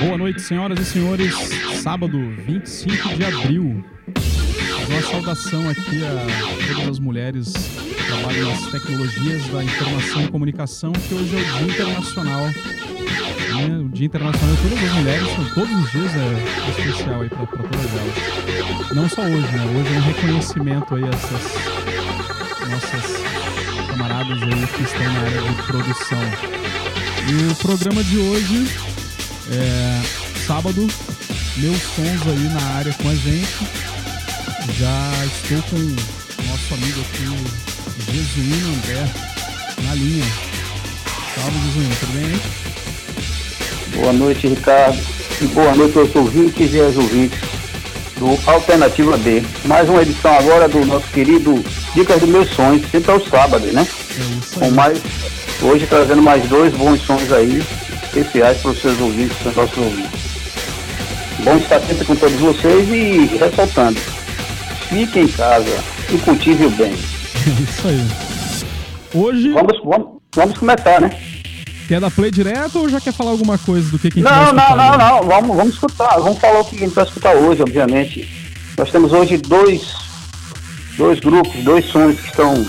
Boa noite, senhoras e senhores. Sábado, 25 de abril. Uma saudação aqui a todas as mulheres que trabalham nas tecnologias da informação e comunicação, que hoje é o Dia Internacional. Né? O Dia Internacional de todas as mulheres, todos os dias é especial aí para todas elas. Não só hoje, né? Hoje é um reconhecimento aí a essas nossas camaradas aí que estão na área de produção. E o programa de hoje é sábado, meus sons aí na área com a gente. Já estou com o nosso amigo aqui, Jesuíno André, na linha. Salve, Jesuíno, tudo bem? Boa noite, Ricardo. E boa noite aos ouvintes e às ouvintes do Alternativa B. Mais uma edição agora do nosso querido Dicas dos Meus Sonhos, sempre aos sábados, né? É isso aí. Com mais, hoje trazendo mais dois bons sons aí, especiais para os seus ouvintes, para os nossos ouvintes. Bom estar sempre com todos vocês e ressaltando, fique em casa e cultive o bem. Isso aí. Hoje. Vamos, vamos, vamos começar, né? Quer dar play direto ou já quer falar alguma coisa do que, que a gente não? Não, não, não, Vamos, vamos escutar. Vamos falar o que a gente vai escutar hoje, obviamente. Nós temos hoje dois, dois grupos, dois sons que estão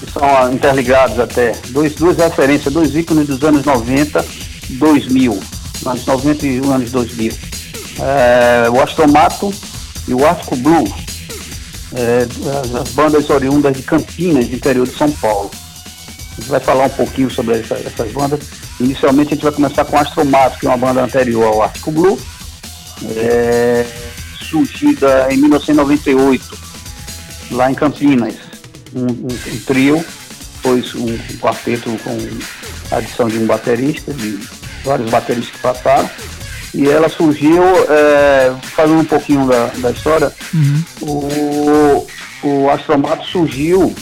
que são interligados até. Dois, duas referências, dois ícones dos anos 90, 2000. Anos 90 e anos 2000. É, o Astromato e o Arco Blue é, as, as, bandas oriundas de Campinas, interior de São Paulo. A gente vai falar um pouquinho sobre essa, essas bandas. Inicialmente a gente vai começar com Astromato, que é uma banda anterior ao Arco Blue, é, surgida em 1998, lá em Campinas. Um, um, um trio, depois um, um quarteto com a adição de um baterista, de vários bateristas que passaram e ela surgiu, é, falando um pouquinho da, da história, uhum. o, o Astromato surgiu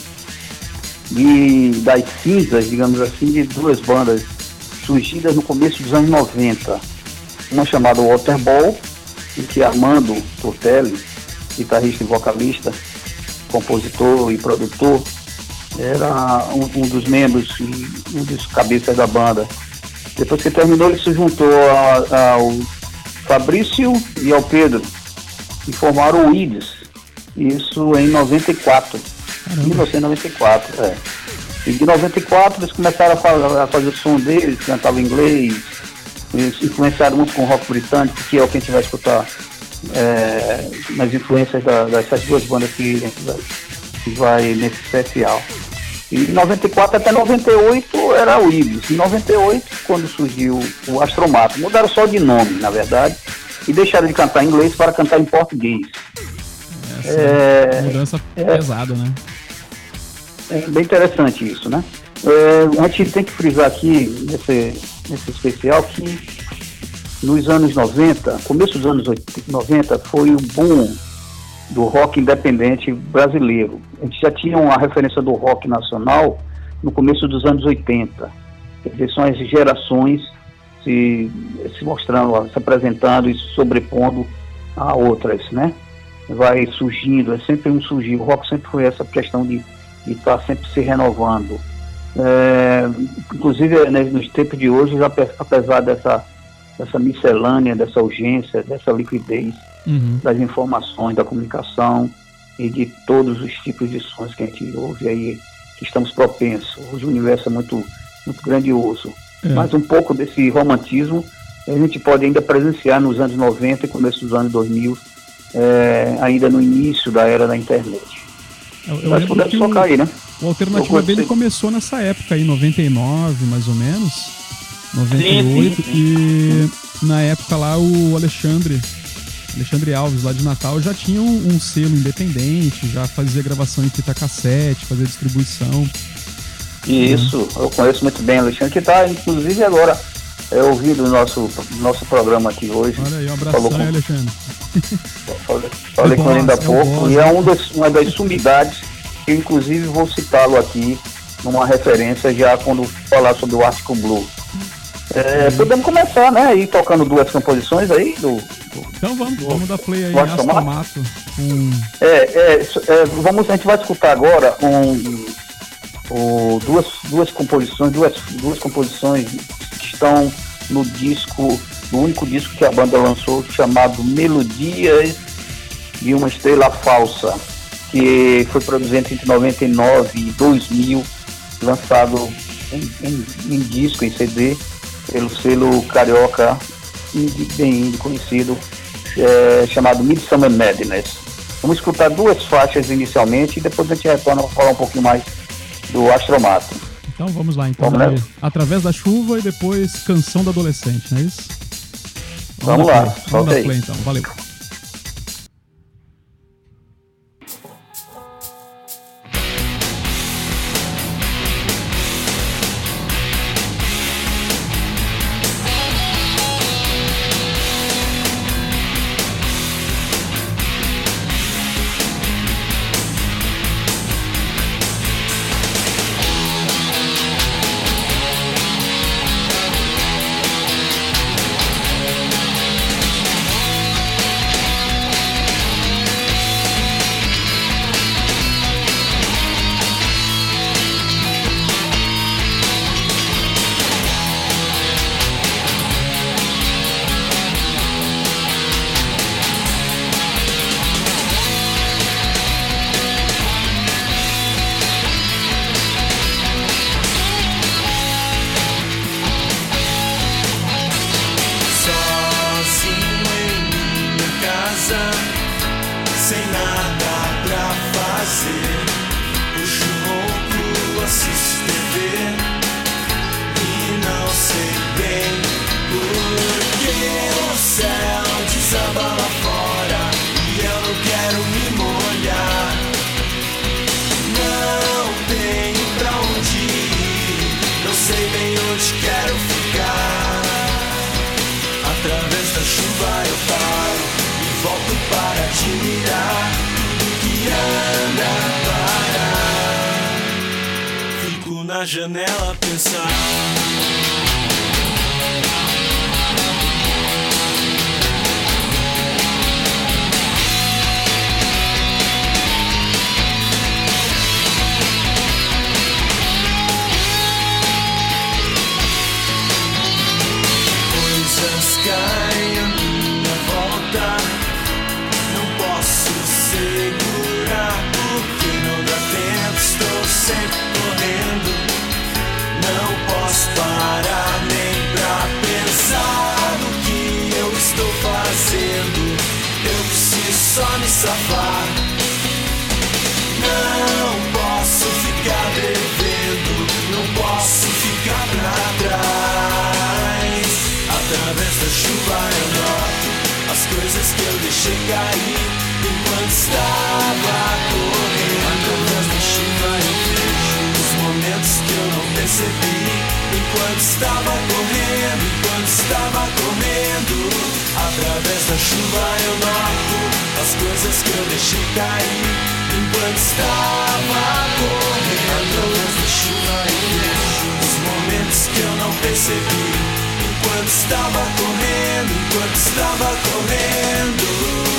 de, das cinzas, digamos assim, de duas bandas surgidas no começo dos anos 90. Uma chamada Waterball, em que Armando Tortelli, guitarrista e vocalista, compositor e produtor, era um, um dos membros e um dos cabeças da banda. Depois que terminou, ele se juntou a, ao Fabrício e ao Pedro e formaram o IDES. Isso em 94. Caramba. 1994, é. E de 94 eles começaram a fazer, a fazer o som deles, cantavam inglês, eles influenciaram muito com o rock britânico, que é o que a gente vai escutar é, nas influências da, dessas duas bandas que que vai nesse especial. E em 94 até 98 era o Ibis. Em 98, quando surgiu o Astromato, mudaram só de nome, na verdade, e deixaram de cantar em inglês para cantar em português. Essa é, mudança é, pesada, né? É bem interessante isso, né? É, a gente tem que frisar aqui, nesse, nesse especial, que nos anos 90, começo dos anos 90, foi o boom do rock independente brasileiro. A gente já tinha uma referência do rock nacional no começo dos anos 80. Quer dizer, são as gerações se, se mostrando, se apresentando e se sobrepondo a outras, né? Vai surgindo, é sempre um surgir. O rock sempre foi essa questão de estar tá sempre se renovando. É, inclusive, né, nos tempos de hoje, apesar dessa, dessa miscelânea, dessa urgência, dessa liquidez, uhum. das informações, da comunicação e de todos os tipos de sons que a gente ouve aí, que estamos propensos. Hoje o universo é muito, muito grandioso. É. Mas um pouco desse romantismo a gente pode ainda presenciar nos anos 90 e começo dos anos 2000, é, ainda no início da era da internet. Eu, eu Mas podemos tocar aí, né? O Alternativa dele começou nessa época aí, 99 mais ou menos, 98, sim, sim, sim. e na época lá o Alexandre Alexandre Alves, lá de Natal, já tinha um, um selo independente, já fazia gravação em fita cassete, fazia distribuição. Isso, eu conheço muito bem o Alexandre, que está, inclusive, agora é, ouvindo o nosso, nosso programa aqui hoje. Olha aí, um abraço com... Alexandre. Falei, falei com ele ainda há pouco, e é um dos, uma das sumidades que, inclusive, vou citá-lo aqui numa referência já quando falar sobre o Arctic Blue. É, podemos começar, né? Ir tocando duas composições aí do. do então vamos, do, vamos dar play aí em Astromato. Um... É, é, é, vamos, a gente vai escutar agora um, um, duas, duas composições, duas, duas composições que estão no disco, no único disco que a banda lançou, chamado Melodias de uma Estrela Falsa, que foi produzido entre 99 e 2000, lançado em, em, em disco, em CD, pelo selo carioca, bem conhecido, é, chamado Midsummer Madness. Vamos escutar duas faixas inicialmente e depois a gente retorna para falar um pouquinho mais do Astromato. Então vamos lá, então. Vamos Através da chuva e depois Canção da Adolescente, não é isso? Vamos, vamos lá, play. vamos dar play então, valeu. e não sei bem por que o céu desaba janela pensar. parar nem pra pensar no que eu estou fazendo. Eu preciso só me safar. Não posso ficar bebendo, não posso ficar pra trás. Através da chuva eu noto as coisas que eu deixei cair enquanto estava correndo. Através da chuva eu vejo os momentos que eu não percebi. Enquanto estava correndo, enquanto estava correndo, através da chuva eu marco as coisas que eu deixei cair. Enquanto estava correndo, através da chuva eu vejo os momentos que eu não percebi. Enquanto estava correndo, enquanto estava correndo.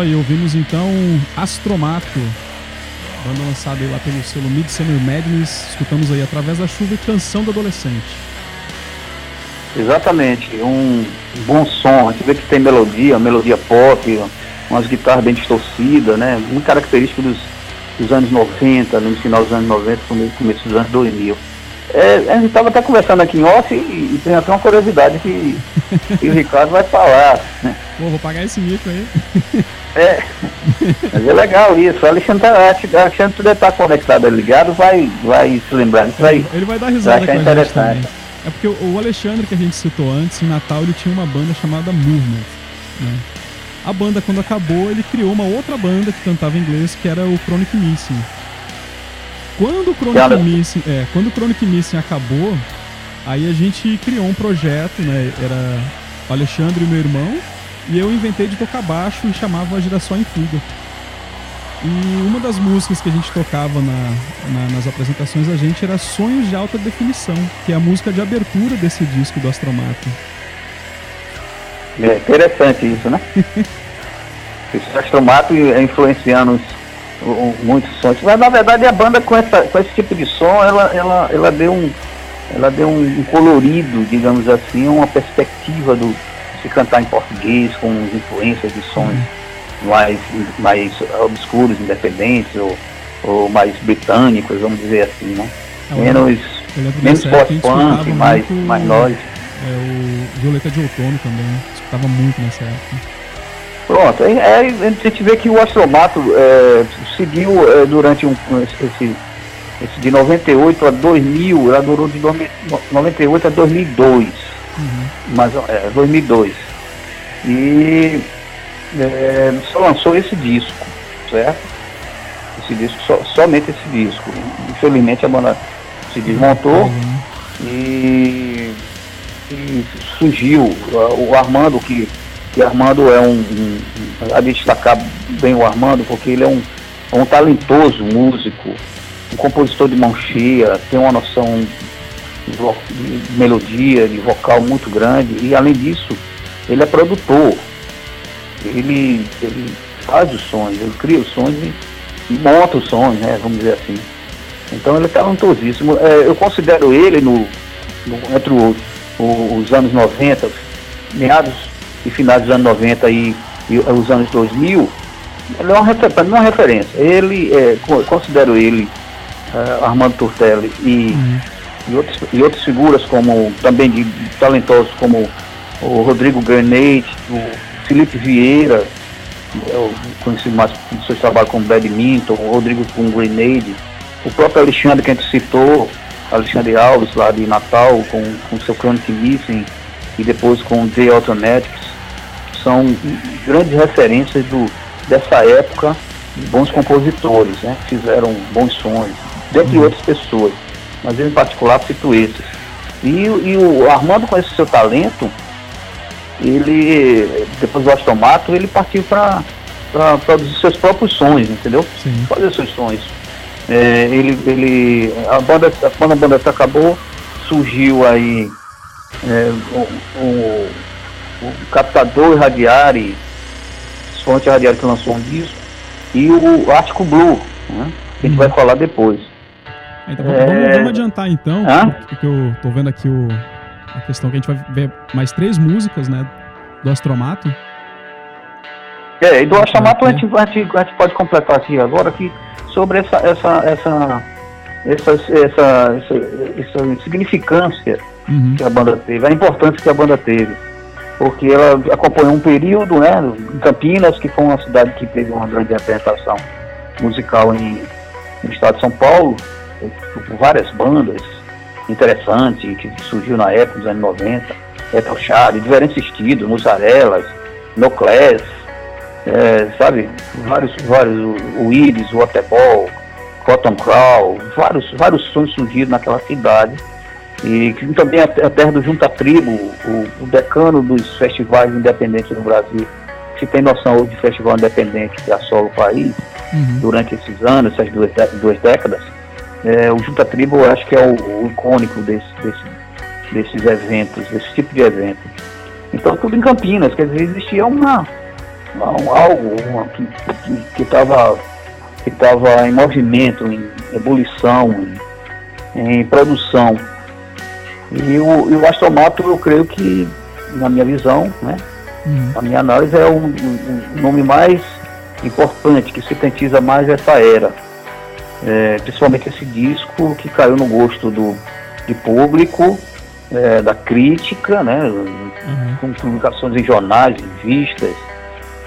Isso aí, ouvimos então Astromato, banda lançada lá pelo selo Midsummer Madness, escutamos aí Através da Chuva e Canção do Adolescente. Exatamente, um bom som, a gente vê que tem melodia, melodia pop, umas guitarras bem distorcidas, né, muito característico dos, dos anos 90, no final dos anos 90, começo dos anos 2000. É, a gente estava até conversando aqui em off e, e, tem até uma curiosidade que, que o Ricardo vai falar. Né? Pô, vou pagar esse mico aí. É, mas é legal isso. O Alexandre, tá, Alexandre deve estar conectado ligado, vai, vai se lembrar. Isso vai, ele vai dar risada vai também. É porque o Alexandre que a gente citou antes, em Natal, ele tinha uma banda chamada Movement. Né? A banda, quando acabou, ele criou uma outra banda que cantava em inglês, que era o Chronic Missing. Quando o Chronic Missing, é, quando o Chronic Missing acabou, aí a gente criou um projeto, né? Era o Alexandre e meu irmão, e eu inventei de tocar baixo e chamava a Girassol em Fuga. E uma das músicas que a gente tocava na, na, nas apresentações da gente era Sonhos de Alta Definição, que é a música de abertura desse disco do Astromato. É interessante isso, né? Esse Astromato influenciando muitos sons. Mas na verdade a banda com, essa, com esse tipo de som, ela, ela, ela deu um. Ela deu um colorido, digamos assim, uma perspectiva do se cantar em português, com influências de sons mais, mais obscuros, independentes, ou, ou mais britânicos, vamos dizer assim, né? É, menos menos pop-punk, mais, mais nós. É, o Violeta de Outono também, escutava muito nessa época. Pronto, é, é, a gente vê que o Astromato é, seguiu é, durante um, esse, esse de 98 a 2000, ela durou de 98 a 2002, uhum. mas é, 2002. E é, só lançou esse disco, certo? Esse disco, so, somente esse disco. Infelizmente a banda se desmontou uhum. e, e surgiu o Armando que que Armando é um, um, a destacar bem o Armando porque ele é um, é um talentoso músico, um compositor de mão cheia, tem uma noção de, melodia, de vocal muito grande e além disso ele é produtor, ele, ele faz os sons, ele cria os sons e, monta os sons, né, vamos dizer assim. Então ele é talentosíssimo. É, eu considero ele no, no entre o, o, os anos 90, meados e finais dos anos 90 e, e os anos 2000, ele é uma, refer, uma referência. Ele, é, considero ele, uh, Armando Turtelli e, uhum. E, outros, e outras figuras como também de, talentosos como o Rodrigo Grenade, o Felipe Vieira, eu conheci mais seus trabalhos com badminton, o Rodrigo com Grenade, o próprio Alexandre que a gente citou, Alexandre Alves lá de Natal com, com seu Chronic Missing e depois com o J Autonetics, são grandes referências do, dessa época, bons compositores, né, fizeram bons sons, dentre uhum. outras pessoas, mas eu em particular cito esses. E, e o Armando, com esse seu talento, ele, depois do Astomato, ele partiu para produzir seus próprios sons, entendeu? Sim. Fazer seus sons. É, ele, ele, a banda, quando a banda acabou, surgiu aí é, o, o o Captador Radiari, Fonte Radiari que lançou um disco, e o Artico Blue, né, que a gente vai uhum. falar depois. Então, é... vamos, vamos, adiantar então, Hã? porque eu tô vendo aqui o, a questão que a gente vai ver mais três músicas, né, do Astromato. É, e do Astromato a gente, a, gente, a gente pode completar aqui agora que sobre essa, essa, essa, essa, essa, essa, essa significância uhum. que a banda teve, a importância que a banda teve porque ela acompanhou um período né, em Campinas, que foi uma cidade que teve uma grande representação musical em, no estado de São Paulo, por várias bandas interessantes que surgiu na época dos anos 90, Ethel Chad, diferentes estilos, Mussarelas, Noclés, é, sabe, vários, vários, o Iris, o Waterball, Cotton Crow, vários, vários sons surgiram naquela cidade. E também a, a terra do Junta Tribo, o, o, decano dos festivais independentes no Brasil, se tem noção hoje de festival independente que assola o país, uhum. durante esses anos, essas duas, duas décadas, é, o Junta Tribo eu acho que é o, o icônico desse, desse, desses eventos, desse tipo de evento. Então tudo em Campinas, quer dizer, existia uma, algo uma, que estava que, que tava em movimento, em ebulição, em, em produção. E o, e o astromato, eu creio que, na minha visão, né, uhum. a minha análise é o um, um nome mais importante, que sintetiza mais essa era. É, principalmente esse disco que caiu no gosto do de público, é, da crítica, né, uhum. com publicações em jornais, revistas,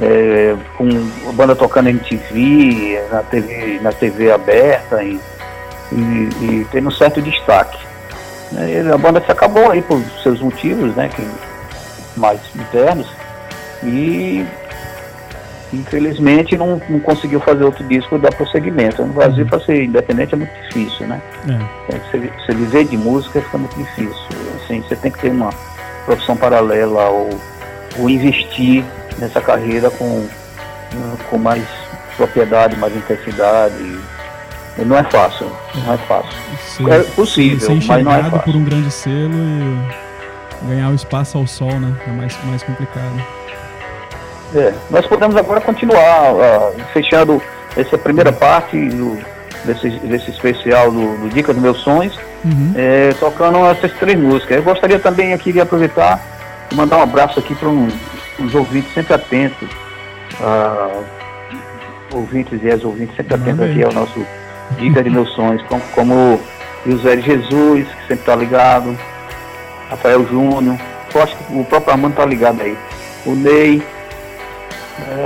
é, com a banda tocando em TV, na TV, na TV aberta e, e, e tendo um certo destaque. É, a banda se acabou aí por seus motivos, né, que, mais internos, e infelizmente não, não conseguiu fazer outro disco dar prosseguimento. No Brasil, para ser independente é muito difícil, né? É. Você, você viver de música fica muito difícil. Assim, você tem que ter uma profissão paralela ou, ou investir nessa carreira com, com mais propriedade, mais intensidade. Não é fácil, não é fácil. Ser, é possível, ser mas não é fácil. por um grande selo e ganhar o espaço ao sol, né? É mais, mais complicado. É, nós podemos agora continuar uh, fechando essa primeira parte do, desse, desse especial do, do Dica dos Meus Sonhos, uhum. é, tocando essas três músicas. Eu gostaria também aqui de aproveitar e mandar um abraço aqui para um, os ouvintes sempre atentos, uh, ouvintes e as ouvintes sempre atentos aqui ao nosso Dica de Meus Sonhos, como, como José Jesus, que sempre está ligado, Rafael Júnior, eu acho que o próprio Armando está ligado aí, o Ney,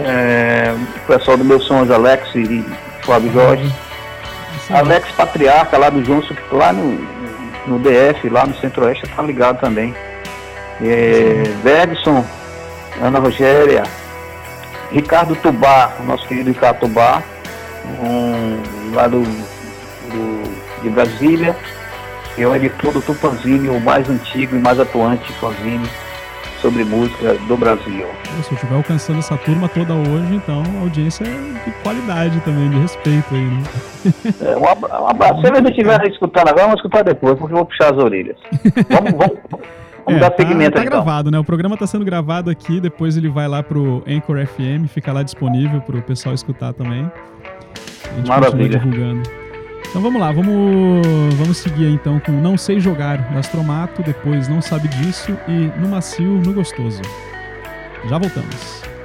é, o pessoal do Meus Sonhos, Alex e Flávio Jorge. Alex Patriarca lá do Johnson, lá no, no DF, lá no Centro-Oeste, tá ligado também. É, Bergson, Ana Rogéria, Ricardo Tubá, nosso querido Ricardo Tubá, um, lá do, do, de Brasília, que é o editor do Tupanzini, o mais antigo e mais atuante fanzine sobre música do Brasil. Se eu estiver alcançando essa turma toda hoje, então a audiência é de qualidade também, de respeito aí, né? É, um abraço. Se eles estiverem escutando agora, vamos escutar depois, porque eu vou puxar as orelhas. Vamos, vamos, vamos é, dar tá, seguimento tá, tá então. gravado, né? O programa está sendo gravado aqui, depois ele vai lá pro Anchor FM, fica lá disponível para o pessoal escutar também. A gente Maravilha. divulgando. Então vamos lá, vamos, vamos seguir então com Não Sei Jogar no Astromato, depois Não Sabe Disso e No Macio, no Gostoso. Já voltamos.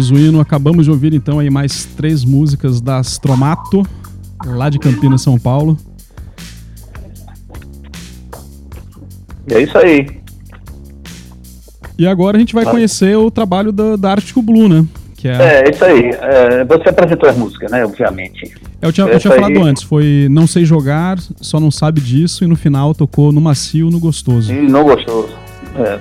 Jesuíno, acabamos de ouvir então aí mais três músicas da Astromato, lá de Campinas, São Paulo. É isso aí. E agora a gente vai conhecer o trabalho da, da Arctic Blue, né? Que é... é, isso aí. É, você apresentou as músicas, né? Obviamente. Eu tinha, eu tinha falado antes, foi Não Sei Jogar, Só Não Sabe Disso, e no final tocou no Macio, no Gostoso. E no Gostoso, é.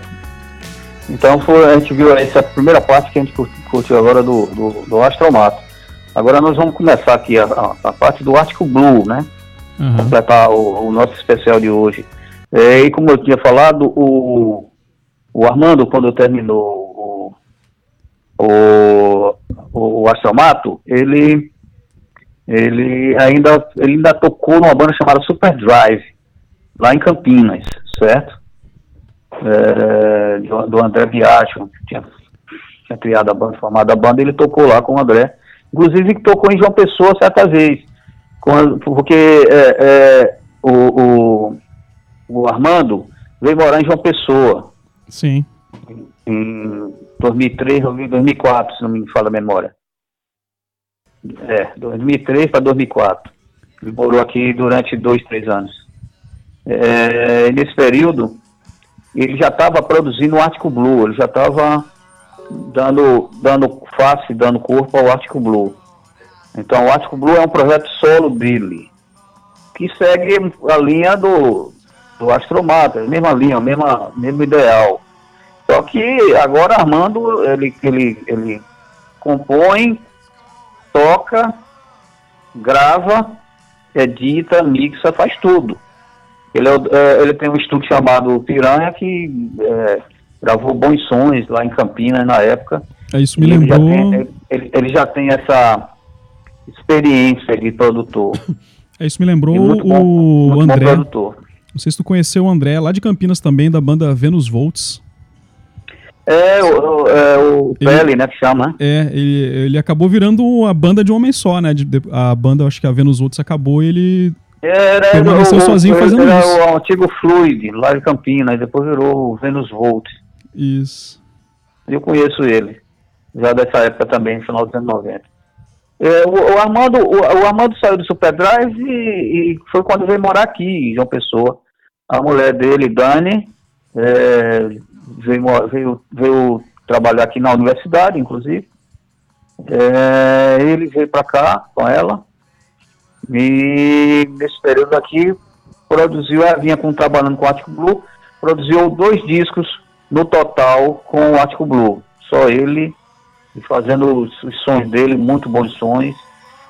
Então foi, a gente viu essa primeira parte que a gente curtiu agora do, do, do Astromato. Agora nós vamos começar aqui a, a, parte do Arctic Blue, né? Uhum. Completar o, o, nosso especial de hoje. É, e como eu tinha falado, o, o Armando, quando terminou o, o, o Astromato, ele, ele, ainda, ele ainda tocou numa banda chamada Super Drive, lá em Campinas, certo? É, do, André Biagio, que tinha, tinha criado a banda, formado a banda, ele tocou lá com o André. Inclusive que tocou em João Pessoa certa vez. Quando, porque é, é, o, o, o Armando veio morar em João Pessoa. Sim. Em 2003, 2004, se não me fala a memória. É, 2003 para 2004. Ele morou aqui durante dois, três anos. É, nesse período, ele já estava produzindo o Artico Blue, ele já estava dando, dando face, dando corpo ao Artico Blue. Então, o Artico Blue é um projeto solo dele, que segue a linha do, do Astromata, a mesma linha, o mesmo, mesmo ideal. Só que agora Armando, ele, ele, ele compõe, toca, grava, edita, mixa, faz tudo. Ele, é, é, ele tem um estúdio chamado Piranha que é, gravou bons sons lá em Campinas na época. É isso me lembrou. Ele já, tem, ele, ele já tem essa experiência de produtor. É isso me lembrou bom, o André. Não sei se tu conheceu o André, lá de Campinas também, da banda Venus Volts. É, o, é, o ele, Pele, né, que chama. Né? É, ele, ele acabou virando a banda de um homem só, né? De, de, a banda, acho que a Venus Volts acabou e ele era, permaneceu o, sozinho fazendo era isso. Era o antigo Fluid, lá de Campinas, depois virou o Venus Volts. Isso. Eu conheço ele, já dessa época também, final dos anos 90. É, o, o, Armando, o, o, Armando saiu do Super Drive e, e, foi quando veio morar aqui, em João Pessoa. A mulher dele, Dani, é, veio, veio, veio trabalhar aqui na universidade, inclusive. É, ele veio para cá com ela e nesse período aqui produziu, vinha com, trabalhando com o Attico Blue, produziu dois discos no total com o Attico Blue. Só ele e fazendo os, os sons dele, muito bons sons,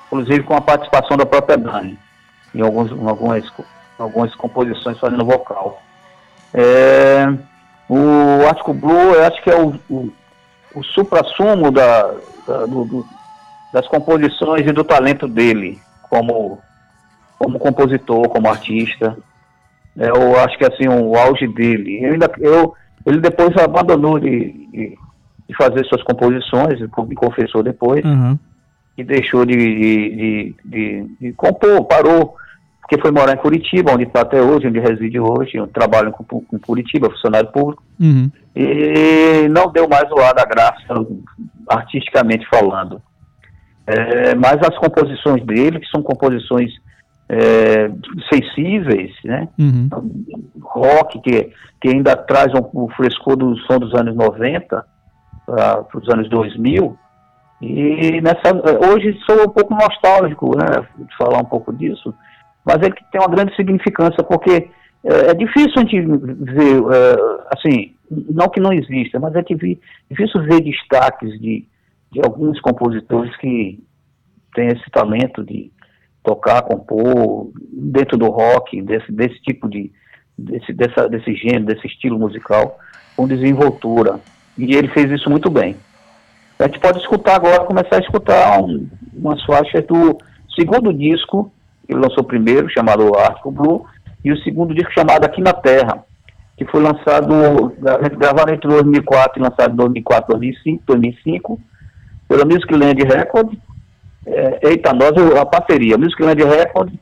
inclusive com a participação da própria Dani, em, alguns, em algumas, algumas composições fazendo vocal. É, o Artico Blue, eu acho que é o, o, o supra-sumo da, da do, do, das composições e do talento dele como, como compositor, como artista. É, eu acho que assim, o auge dele. Eu ainda, eu, ele depois abandonou de, de de fazer suas composições, me confessou depois, uhum. e deixou de, de, de, de, compor, parou, porque foi morar em Curitiba, onde está até hoje, onde reside hoje, eu trabalho com, com Curitiba, funcionário público, uhum. e não deu mais o ar da graça, artisticamente falando. É, mas as composições dele, que são composições é, sensíveis, né? Uhum. Rock, que, que ainda traz um, o frescor do som dos anos 90, para os anos 2000. E nessa, hoje sou um pouco nostálgico, né, de falar um pouco disso, mas ele tem uma grande significância, porque é, é difícil a gente ver, é, assim, não que não exista, mas é difícil ver destaques de, de alguns compositores que têm esse talento de tocar, compor, dentro do rock, desse, desse tipo de, desse, dessa, desse gênero, desse estilo musical, com desenvoltura. E ele fez isso muito bem. A gente pode escutar agora, começar a escutar um, umas faixas do segundo disco, ele lançou o primeiro, chamado Arco Blue, e o segundo disco chamado Aqui na Terra, que foi lançado, gravado entre 2004 e lançado em 2004, 2005, 2005 pela Music Land Record, é, Eita Nós, a parceria, Music Land Record,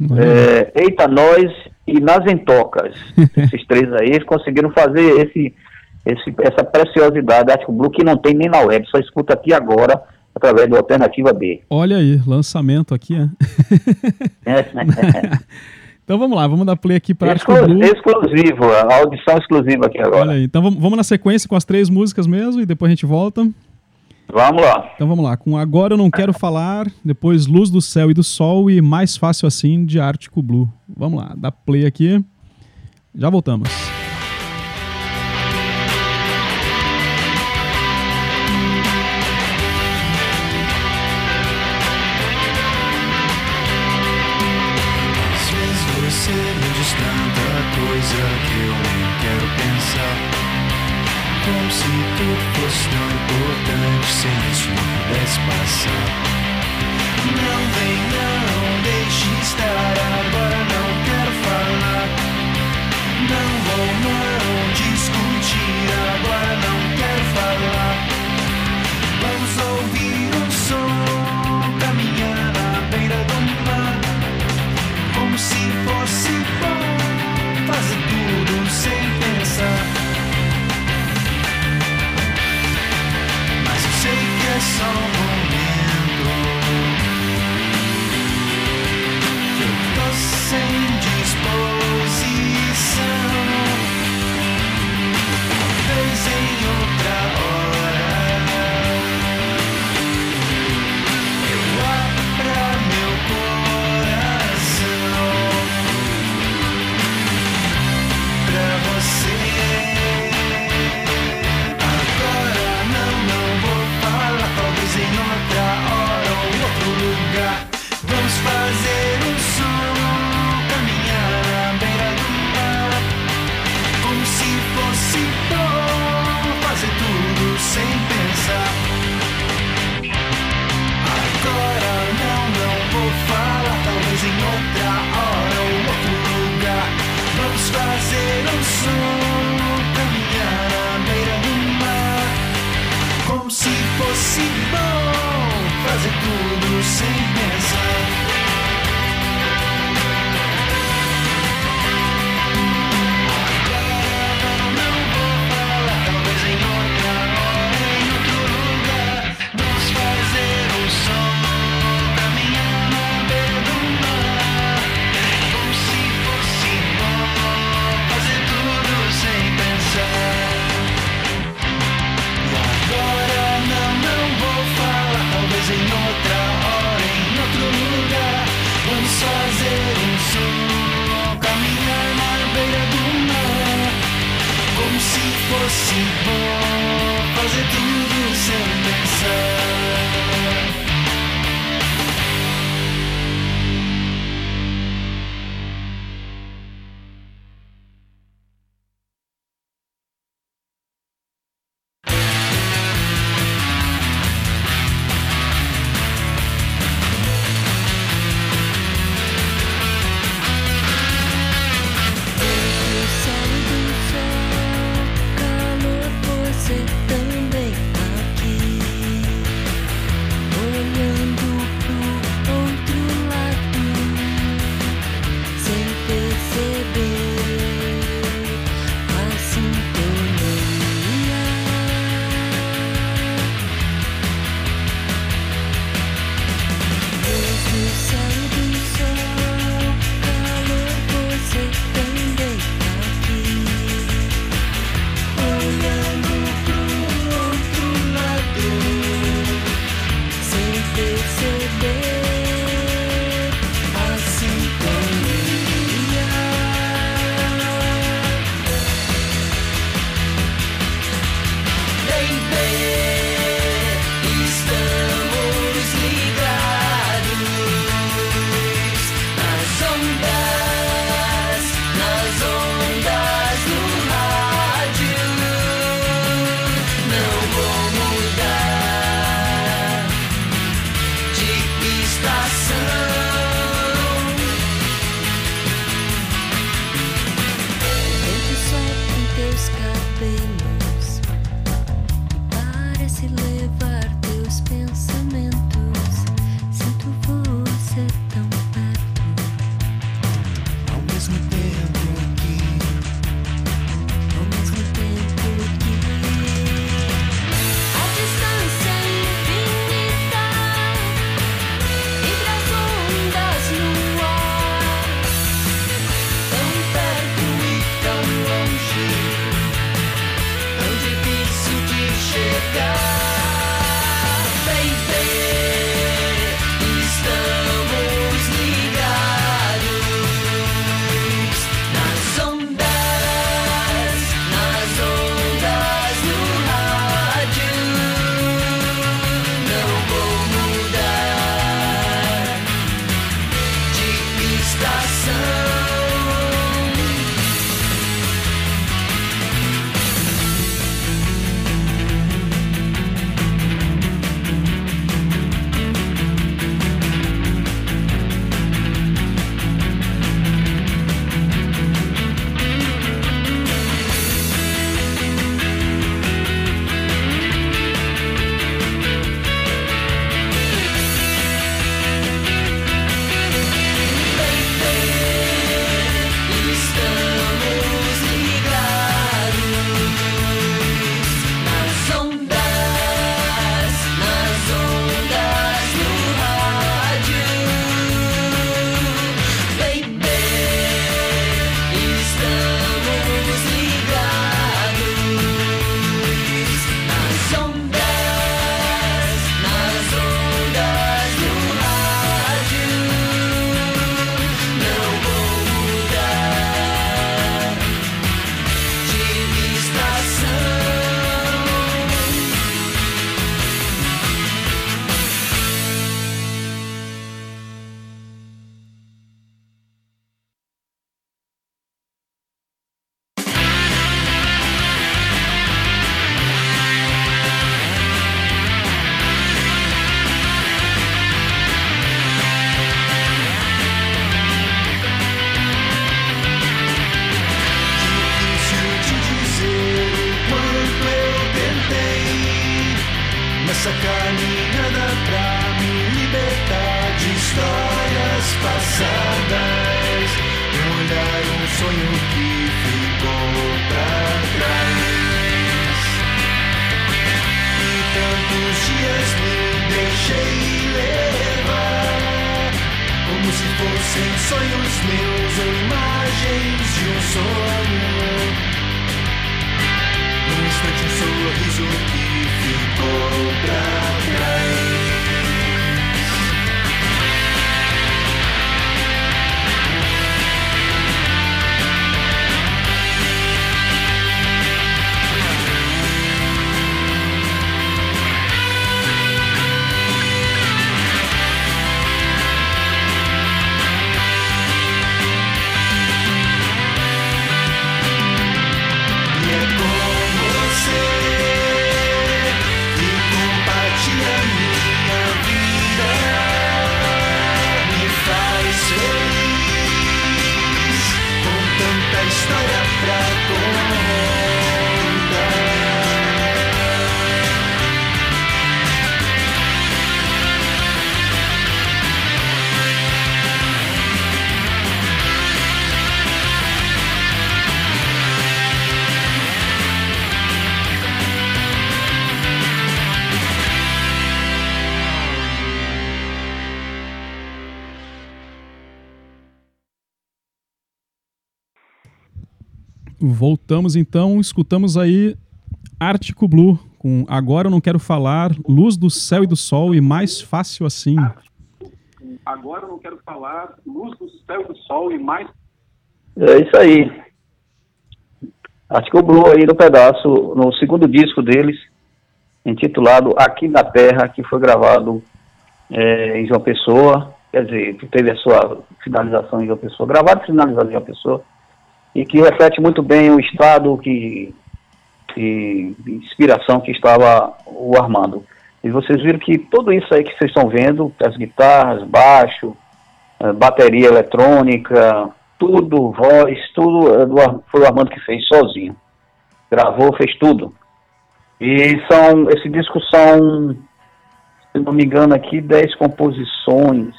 uhum. é, Eita Nós e Nas Entocas. Esses três aí, eles conseguiram fazer esse esse, essa preciosidade Ártico Blue que não tem nem na web, só escuta aqui agora através do Alternativa B. Olha aí, lançamento aqui, é? então vamos lá, vamos dar play aqui para Exclu Blue. Exclusivo, a audição exclusiva aqui agora. Olha aí, então vamos, vamos na sequência com as três músicas mesmo e depois a gente volta. Vamos lá. Então vamos lá, com Agora Eu Não Quero Falar, depois Luz do Céu e do Sol e Mais Fácil Assim de Ártico Blue. Vamos lá, dá play aqui. Já voltamos. myself fazer tudo sem Voltamos então, escutamos aí Ártico Blue com Agora Eu Não Quero Falar, Luz do Céu e do Sol e Mais Fácil Assim. Agora eu não quero falar luz do céu e do sol e mais É isso aí. Acho que o Blue aí no pedaço, no segundo disco deles, intitulado Aqui na Terra, que foi gravado é, em João Pessoa, quer dizer, que teve a sua finalização em João Pessoa, gravado e finalizado em João Pessoa, e que reflete muito bem o estado que, que inspiração que estava o Armando. E vocês viram que tudo isso aí que vocês estão vendo, as guitarras, baixo, eh, bateria eletrônica, tudo, voz, tudo do Ar- foi o Armando que fez sozinho. Gravou, fez tudo. E são, esse disco são, se não me engano aqui, 10 composições.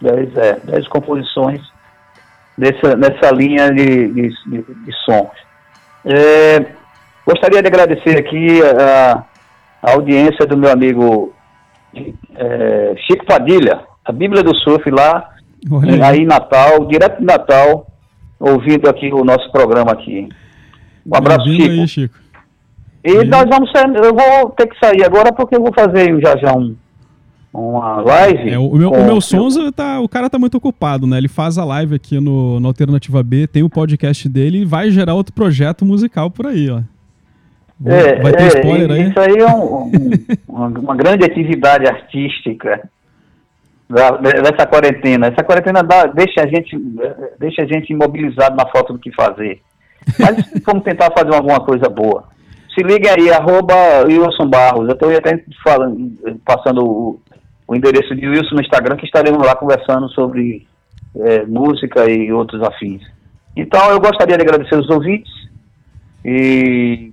10, é, 10 composições nessa, nessa linha de, de, de, sons. É, gostaria de agradecer aqui a, a audiência do meu amigo é, Chico Padilha, a Bíblia do Surf lá, Olha aí. em Natal, direto de Natal, ouvindo aqui o nosso programa aqui. Um abraço, Chico. aí, Chico. E nós vamos sair, eu vou ter que sair agora porque eu vou fazer já já um, uma live. É, o meu, com- o meu Sonza, tá, o cara tá muito ocupado, né? Ele faz a live aqui no, no Alternativa B, tem o podcast dele e vai gerar outro projeto musical por aí, ó. É, vai ter é, spoiler aí? Isso aí é um- um- uma, grande atividade artística dessa quarentena. Essa quarentena dá- deixa, a gente, deixa a gente imobilizado na falta do que fazer. Mas vamos tentar fazer alguma coisa boa. Se liguem aí, arroba Wilson Barros. Eu estou até falando, passando o, o endereço de Wilson no Instagram, que estaremos lá conversando sobre eh, música e outros afins. Então, eu gostaria de agradecer os ouvintes e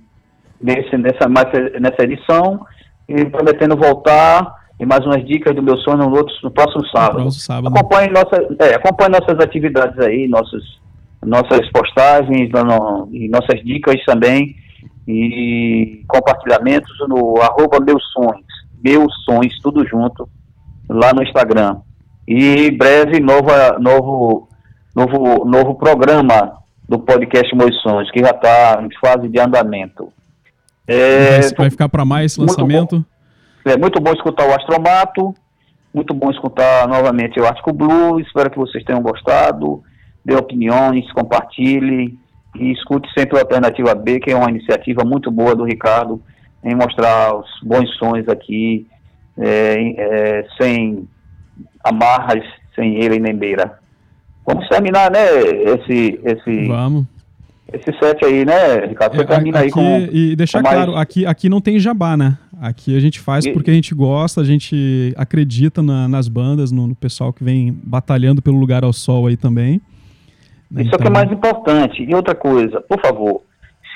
nesse, nessa, nessa edição e prometendo voltar e mais umas dicas do meu sonho no, outro, no próximo sábado. próximo sábado. Acompanhe, nossa, é, acompanhe nossas atividades aí, nossos, nossas postagens no- no- e nossas dicas também e compartilhamentos no arroba meus sonhos, meus sonhos, tudo junto, lá no Instagram. E em breve nova, novo, novo, novo programa do podcast Sonhos, que já está em fase de andamento. É, Vai- ficar para mais esse muito lançamento? é muito bom escutar o Astromato, muito bom escutar novamente o Ártico Blue. Espero que vocês tenham gostado. Dê opiniões, compartilhe e escute sempre o Alternativa B, que é uma iniciativa muito boa do Ricardo em mostrar os bons sons aqui, é, é, sem amarras, sem ele nem beira. Vamos terminar, né, esse, esse, Vamos. esse set aí, né, Ricardo? Você É, termina aí aqui- com... e deixar com mais- claro, aqui, aqui não tem jabá, né? Aqui a gente faz E- porque a gente gosta, a gente acredita na- nas bandas, no, no pessoal que vem batalhando pelo lugar ao sol aí também. Isso é o que é mais importante. E outra coisa, por favor,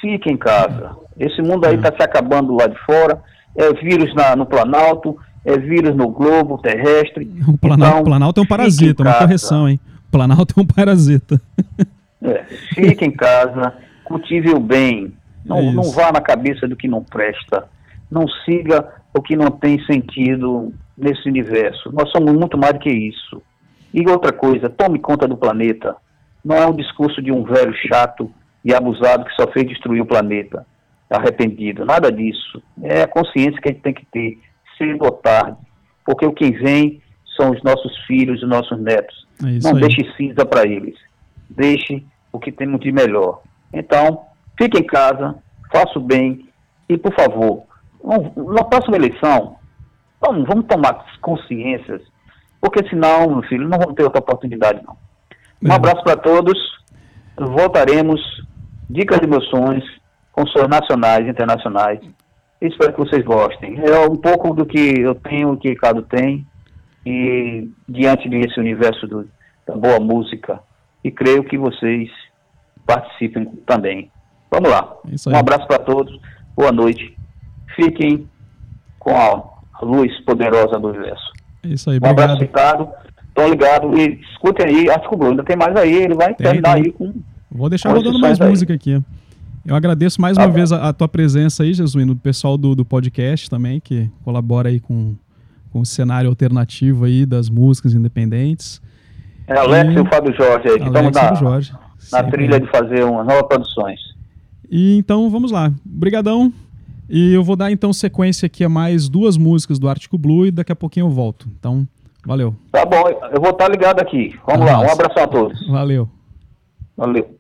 fique em casa. Esse mundo aí está se acabando lá de fora. É vírus na- no Planalto, é vírus no globo terrestre. O Planalto, Então, Planalto é um parasita, uma casa. correção, hein? O Planalto é um parasita. É, fique em casa, cultive o bem. Não, É isso. não vá na cabeça do que não presta. Não siga o que não tem sentido nesse universo. Nós somos muito mais do que isso. E outra coisa, tome conta do planeta. Não é um discurso de um velho chato e abusado que só fez destruir o planeta, arrependido. Nada disso. É a consciência que a gente tem que ter, cedo ou tarde. Porque o que vem são os nossos filhos e nossos netos. É Não aí. deixe cinza para eles. Deixe o que temos de melhor. Então, fique em casa, faça o bem e, por favor, na próxima eleição, vamos, vamos tomar consciências, porque senão, meu filho, não vamos ter outra oportunidade, não. Um É. abraço para todos. Voltaremos. Dicas de emoções com nacionais e internacionais. Espero que vocês gostem. É um pouco do que eu tenho, o que Ricardo tem, e diante desse universo do- da boa música. E creio que vocês participem também. Vamos lá. Isso aí. Um abraço para todos. Boa noite. Fiquem com a, luz poderosa do universo. Isso aí, Um abraço, obrigado. Ricardo. Estão ligados. E escutem aí, acho que o Bruno ainda tem mais aí. Ele vai Tem, terminar tem. aí com. Vou deixar rodando mais aí. música aqui. Eu agradeço mais Tá uma vez a, a tua presença aí, Jesuíno, do pessoal do, do podcast também, que colabora aí com, com o cenário alternativo aí das músicas independentes. É Alex E- o Fábio Jorge aí, que estamos na, Jorge. na trilha de fazer umas novas produções. E então vamos lá. Brigadão. E eu vou dar então sequência aqui a mais duas músicas do Ártico Blue e daqui a pouquinho eu volto. Então, valeu. Tá bom, eu vou estar ligado aqui. Vamos Ah, lá, um abraço a todos. Valeu. Valeu.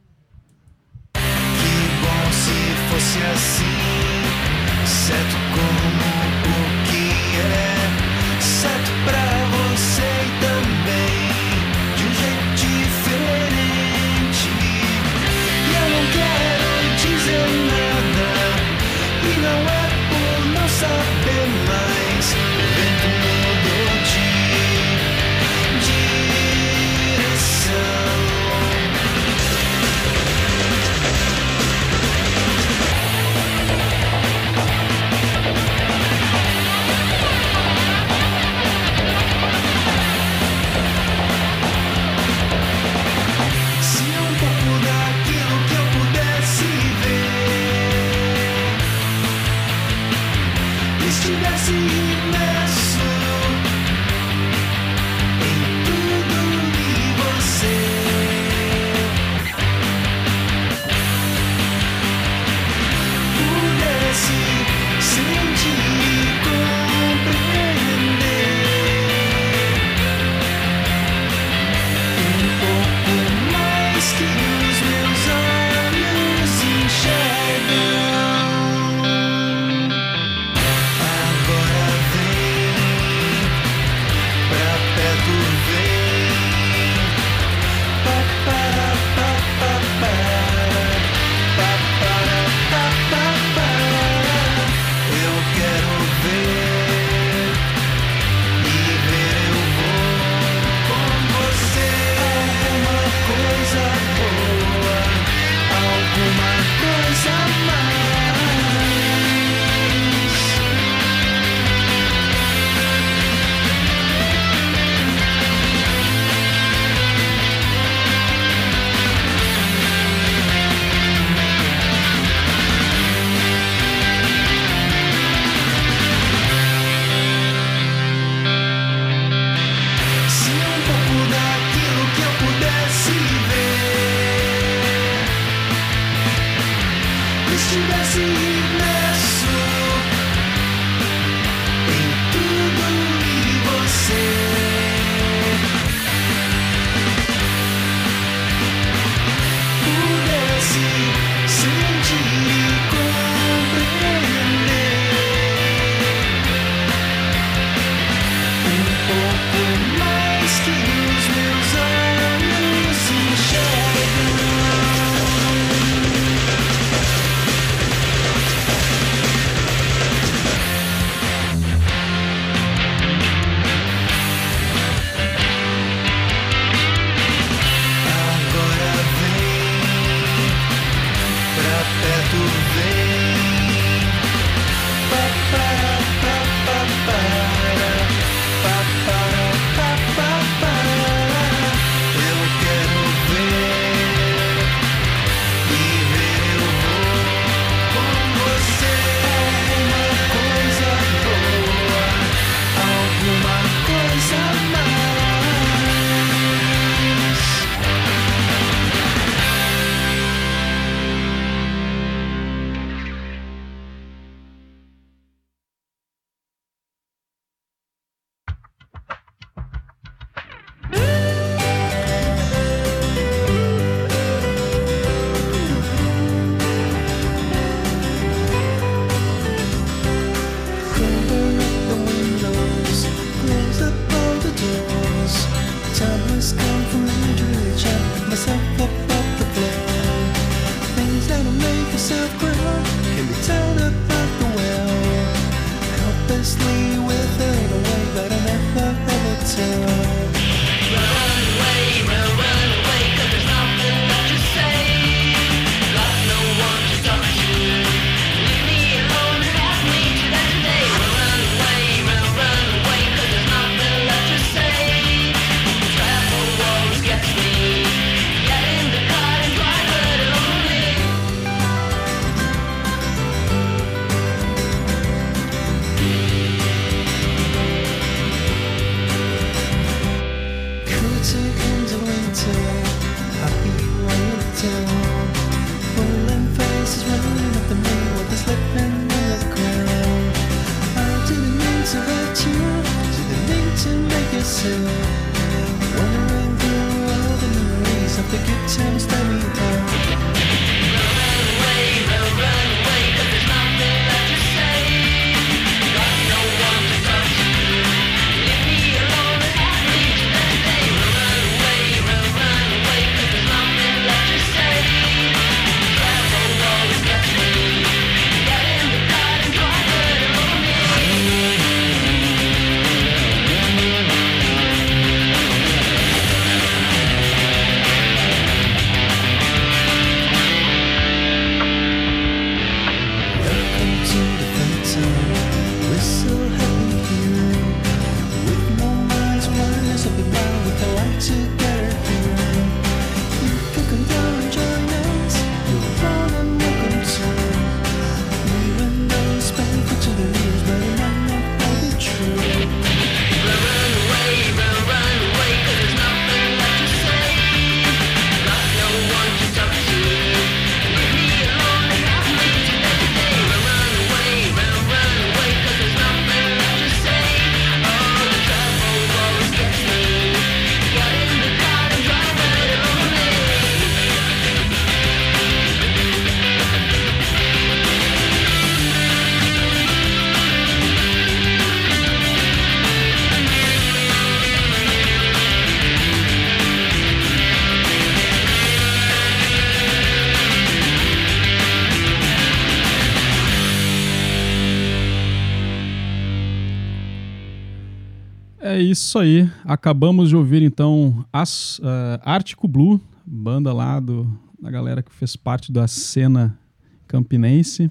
Isso aí. Acabamos de ouvir então as, uh, Ártico Blue, banda lá do, da galera que fez parte da cena campinense.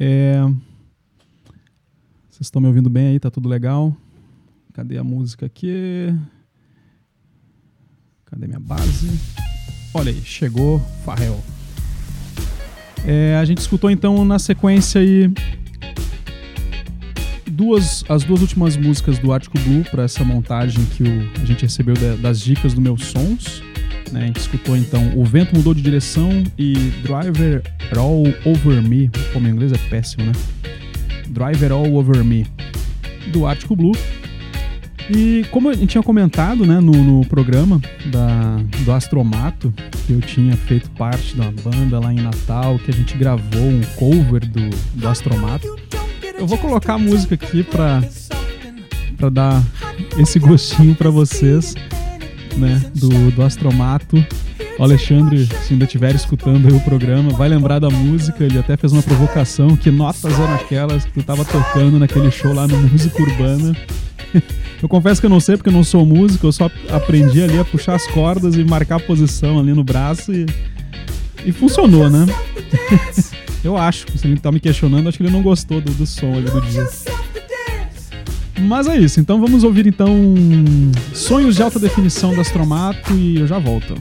É... Vocês estão me ouvindo bem aí? Tá tudo legal? Cadê a música aqui? Cadê minha base? Olha aí, chegou Farrell. É, a gente escutou então na sequência aí duas, as duas últimas músicas do Artico Blue para essa montagem que o, a gente recebeu da- das dicas do meus sons. né? A gente escutou então O Vento Mudou de Direção e Driver All Over Me. Pô, meu inglês é péssimo, né? Driver All Over Me, do Artico Blue. E como a gente tinha comentado né, no, no programa da, do Astromato, que eu tinha feito parte da banda lá em Natal, que a gente gravou um cover do, do Astromato. Eu vou colocar a música aqui pra, pra dar esse gostinho pra vocês, né, do, do Astromato. O Alexandre, se ainda estiver escutando o programa, vai lembrar da música. Ele até fez uma provocação. Que notas eram aquelas que tu tava tocando naquele show lá no Música Urbana? Eu confesso que eu não sei porque eu não sou músico, eu só aprendi ali a puxar as cordas e marcar a posição ali no braço e, e funcionou, né? eu acho, se ele tá me questionando, acho que ele não gostou do, do som ali do dia. Mas é isso, então vamos ouvir então Sonhos de Alta Definição do Astromato e eu já volto.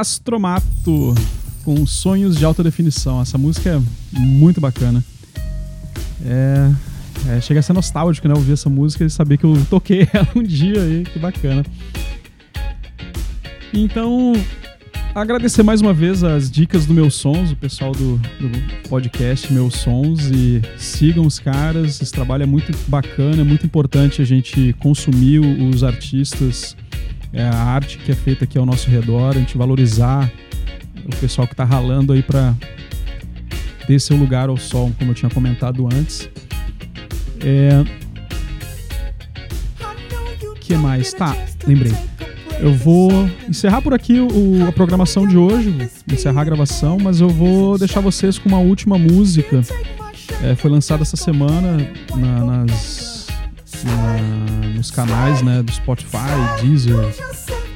Astromato com Sonhos de Alta Definição. Essa música é muito bacana. É, é, chega a ser nostálgico, né? Ouvir essa música e saber que eu toquei ela um dia aí, que bacana. Então, agradecer mais uma vez as dicas do Meus Sons, o pessoal do, do podcast Meus Sons e sigam os caras, esse trabalho é muito bacana, é muito importante a gente consumir os artistas, é, a arte que é feita aqui ao nosso redor, a gente valorizar o pessoal que está ralando aí para ter seu lugar ao sol, como eu tinha comentado antes. É... que mais? Tá, lembrei. Eu vou encerrar por aqui o, a programação de hoje, encerrar a gravação, mas eu vou deixar vocês com uma última música. É, foi lançada essa semana na- nas, na- nos canais né, do Spotify, Deezer,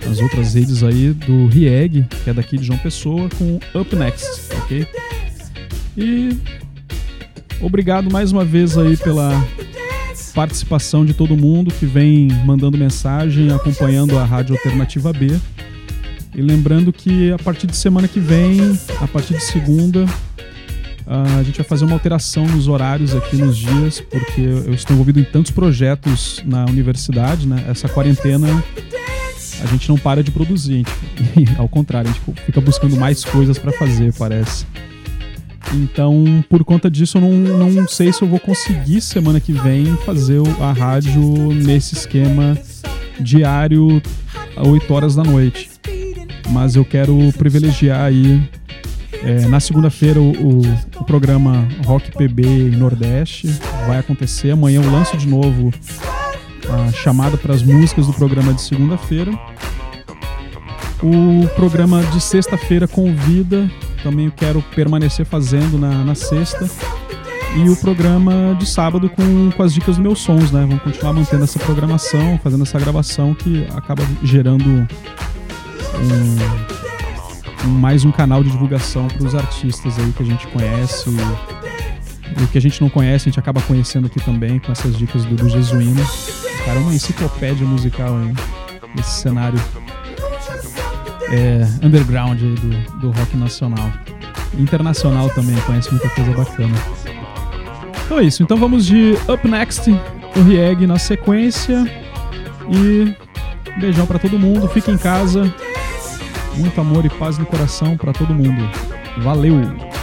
nas outras redes aí do Rieg, que é daqui de João Pessoa, com Up Next, ok? E obrigado mais uma vez aí pela participação de todo mundo que vem mandando mensagem, acompanhando a Rádio Alternativa B. E lembrando que a partir de semana que vem, a partir de segunda, ah, a gente vai fazer uma alteração nos horários aqui nos dias, porque eu estou envolvido em tantos projetos na universidade, né? Essa quarentena a gente não para de produzir, gente- ao contrário, a gente fica buscando mais coisas para fazer, parece. Então, por conta disso, eu não, não sei se eu vou conseguir semana que vem fazer a rádio nesse esquema diário a 8 horas da noite. Mas eu quero privilegiar aí é, na segunda-feira o, o- programa Rock PB Nordeste vai acontecer. Amanhã eu lanço de novo a chamada para as músicas do programa de segunda-feira. O programa de sexta-feira convida, também eu quero permanecer fazendo na, na sexta. E o programa de sábado com, com as dicas dos meus sons, né? Vamos continuar mantendo essa programação, fazendo essa gravação que acaba gerando um- mais um canal de divulgação para os artistas aí que a gente conhece. E, o que a gente não conhece, a gente acaba conhecendo aqui também com essas dicas do, do Jesuíno. Cara é uma enciclopédia musical aí, esse cenário é, underground aí do, do rock nacional. Internacional também, conhece muita coisa bacana. Então é isso, então vamos de Up Next, o Rieg na sequência. E beijão pra todo mundo, fique em casa. Muito amor e paz no coração pra todo mundo. Valeu!